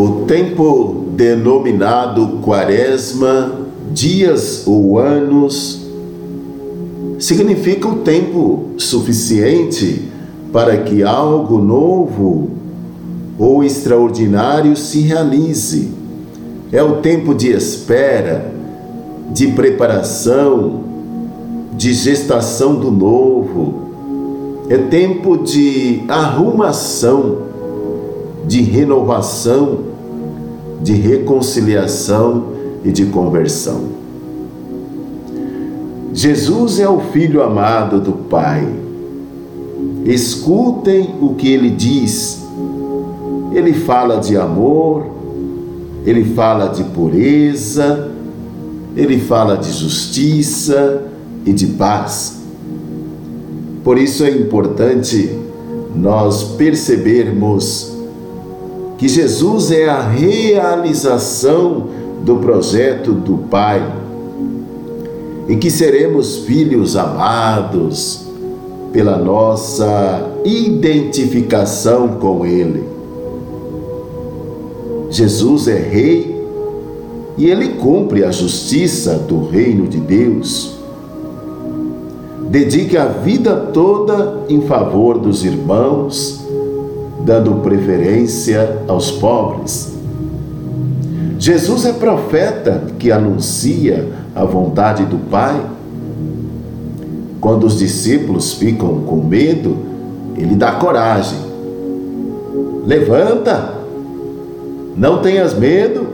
O tempo denominado Quaresma, dias ou anos, significa o tempo suficiente para que algo novo ou extraordinário se realize. É o tempo de espera, de preparação, de gestação do novo. É tempo de arrumação, de renovação, de reconciliação e de conversão. Jesus é o Filho amado do Pai. Escutem o que ele diz. Ele fala de amor, ele fala de pureza, ele fala de justiça e de paz. Por isso é importante nós percebermos que Jesus é a realização do projeto do Pai e que seremos filhos amados pela nossa identificação com Ele. Jesus é Rei e Ele cumpre a justiça do reino de Deus. Dedique a vida toda em favor dos irmãos dando preferência aos pobres. Jesus é profeta que anuncia a vontade do Pai. Quando os discípulos ficam com medo, ele dá coragem. Levanta, não tenhas medo,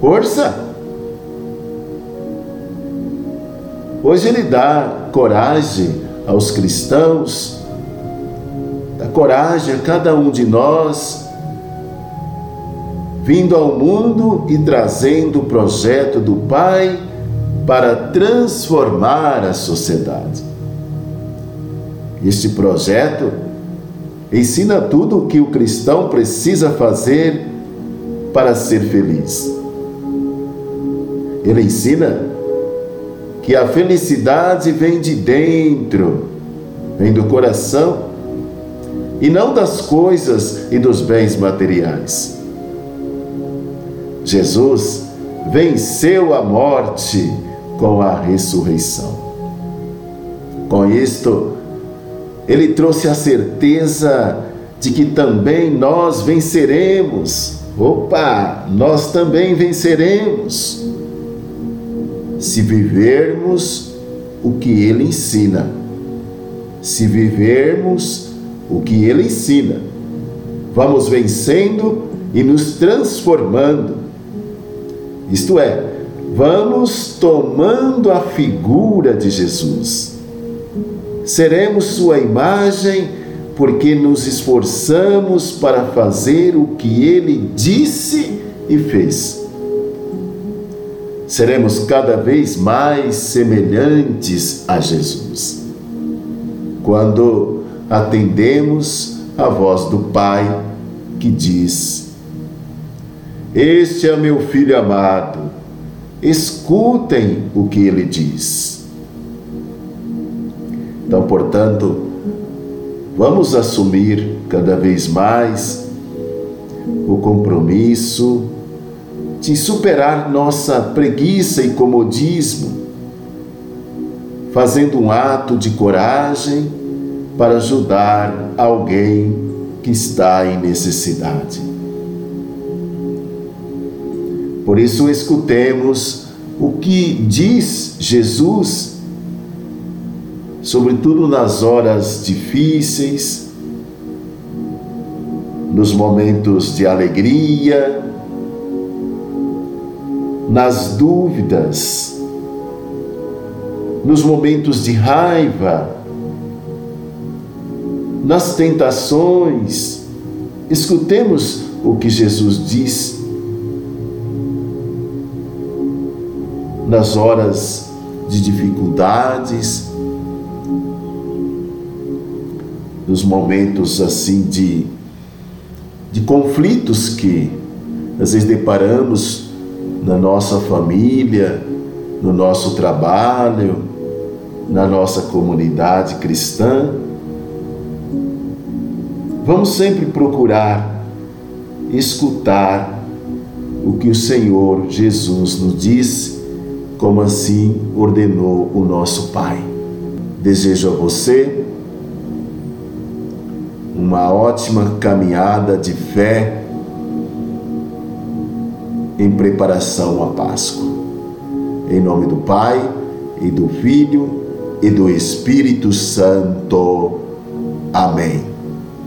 força. Hoje ele dá coragem aos cristãos coragem a cada um de nós, vindo ao mundo e trazendo o projeto do Pai para transformar a sociedade. Este projeto ensina tudo o que o cristão precisa fazer para ser feliz. Ele ensina que a felicidade vem de dentro, vem do coração e não das coisas e dos bens materiais. Jesus venceu a morte com a ressurreição. Com isto, ele trouxe a certeza de que também nós venceremos. Opa, nós também venceremos. Se vivermos o que ele ensina, se vivermos o que ele ensina. Vamos vencendo e nos transformando. Isto é, vamos tomando a figura de Jesus. Seremos sua imagem porque nos esforçamos para fazer o que ele disse e fez. Seremos cada vez mais semelhantes a Jesus. Quando atendemos a voz do Pai que diz: Este é meu filho amado, escutem o que ele diz. Então, portanto, vamos assumir cada vez mais o compromisso de superar nossa preguiça e comodismo, fazendo um ato de coragem para ajudar alguém que está em necessidade. Por isso, escutemos o que diz Jesus, sobretudo nas horas difíceis, nos momentos de alegria, nas dúvidas, nos momentos de raiva, nas tentações, escutemos o que Jesus diz. Nas horas de dificuldades, nos momentos assim de, de conflitos que às vezes deparamos na nossa família, no nosso trabalho, na nossa comunidade cristã, Vamos sempre procurar escutar o que o Senhor Jesus nos disse, como assim ordenou o nosso Pai. Desejo a você uma ótima caminhada de fé em preparação à Páscoa. Em nome do Pai e do Filho e do Espírito Santo. Amém.